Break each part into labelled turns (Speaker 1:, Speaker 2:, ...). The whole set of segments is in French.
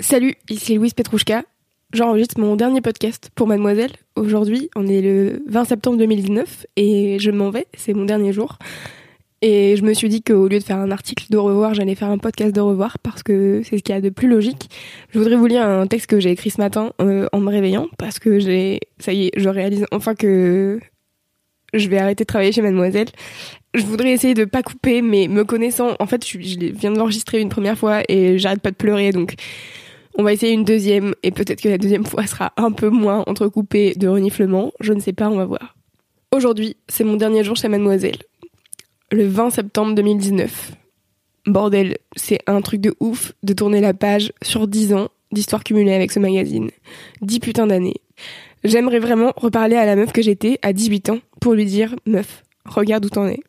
Speaker 1: Salut, ici Louise Petrouchka. J'enregistre mon dernier podcast pour Mademoiselle. Aujourd'hui, on est le 20 septembre 2019 et je m'en vais, c'est mon dernier jour. Et je me suis dit qu'au lieu de faire un article de revoir, j'allais faire un podcast de revoir parce que c'est ce qu'il y a de plus logique. Je voudrais vous lire un texte que j'ai écrit ce matin euh, en me réveillant parce que j'ai, ça y est, je réalise enfin que je vais arrêter de travailler chez Mademoiselle. Je voudrais essayer de pas couper, mais me connaissant, en fait, je, je viens de l'enregistrer une première fois et j'arrête pas de pleurer, donc on va essayer une deuxième et peut-être que la deuxième fois sera un peu moins entrecoupée de reniflements. Je ne sais pas, on va voir. Aujourd'hui, c'est mon dernier jour chez Mademoiselle le 20 septembre 2019. Bordel, c'est un truc de ouf de tourner la page sur 10 ans d'histoire cumulée avec ce magazine. 10 putains d'années. J'aimerais vraiment reparler à la meuf que j'étais à 18 ans pour lui dire Meuf, regarde où t'en es.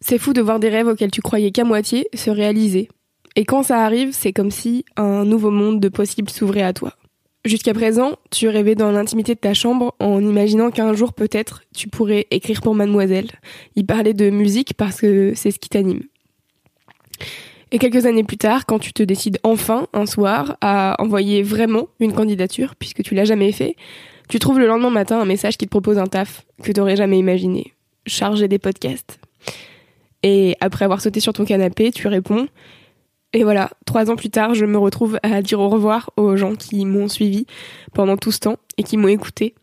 Speaker 1: C'est fou de voir des rêves auxquels tu croyais qu'à moitié se réaliser. Et quand ça arrive, c'est comme si un nouveau monde de possibles s'ouvrait à toi. Jusqu'à présent, tu rêvais dans l'intimité de ta chambre en imaginant qu'un jour peut-être tu pourrais écrire pour mademoiselle, y parler de musique parce que c'est ce qui t'anime. Et quelques années plus tard, quand tu te décides enfin, un soir, à envoyer vraiment une candidature, puisque tu l'as jamais fait, tu trouves le lendemain matin un message qui te propose un taf que t'aurais jamais imaginé. Charger des podcasts. Et après avoir sauté sur ton canapé, tu réponds et voilà, trois ans plus tard, je me retrouve à dire au revoir aux gens qui m'ont suivi pendant tout ce temps et qui m'ont écouté.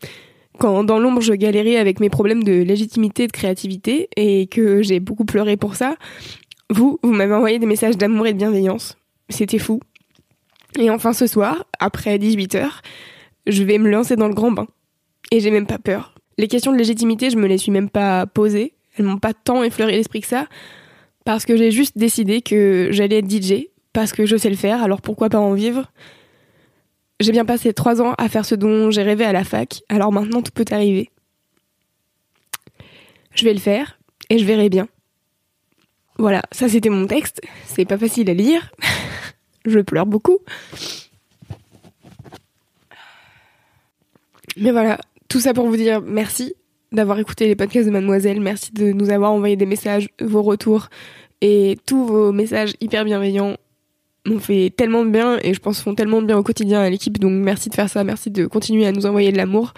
Speaker 1: Quand dans l'ombre je galérais avec mes problèmes de légitimité et de créativité et que j'ai beaucoup pleuré pour ça, vous, vous m'avez envoyé des messages d'amour et de bienveillance. C'était fou. Et enfin ce soir, après 18 heures, je vais me lancer dans le grand bain. Et j'ai même pas peur. Les questions de légitimité, je me les suis même pas posées. Elles m'ont pas tant effleuré l'esprit que ça parce que j'ai juste décidé que j'allais être DJ, parce que je sais le faire, alors pourquoi pas en vivre? J'ai bien passé trois ans à faire ce dont j'ai rêvé à la fac, alors maintenant tout peut arriver. Je vais le faire, et je verrai bien. Voilà, ça c'était mon texte, c'est pas facile à lire, je pleure beaucoup. Mais voilà, tout ça pour vous dire merci, d'avoir écouté les podcasts de Mademoiselle. Merci de nous avoir envoyé des messages, vos retours et tous vos messages hyper bienveillants m'ont fait tellement de bien et je pense font tellement de bien au quotidien à l'équipe. Donc merci de faire ça, merci de continuer à nous envoyer de l'amour.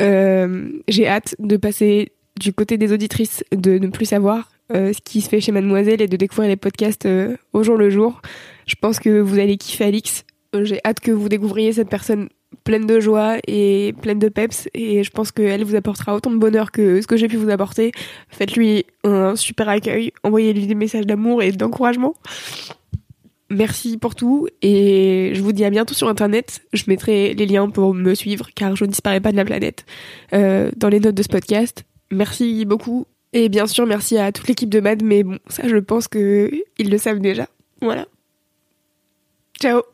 Speaker 1: Euh, j'ai hâte de passer du côté des auditrices, de ne plus savoir euh, ce qui se fait chez Mademoiselle et de découvrir les podcasts euh, au jour le jour. Je pense que vous allez kiffer Alix. J'ai hâte que vous découvriez cette personne pleine de joie et pleine de peps et je pense qu'elle vous apportera autant de bonheur que ce que j'ai pu vous apporter. Faites-lui un super accueil, envoyez-lui des messages d'amour et d'encouragement. Merci pour tout et je vous dis à bientôt sur internet. Je mettrai les liens pour me suivre car je ne disparais pas de la planète euh, dans les notes de ce podcast. Merci beaucoup et bien sûr merci à toute l'équipe de Mad mais bon ça je pense que ils le savent déjà. Voilà. Ciao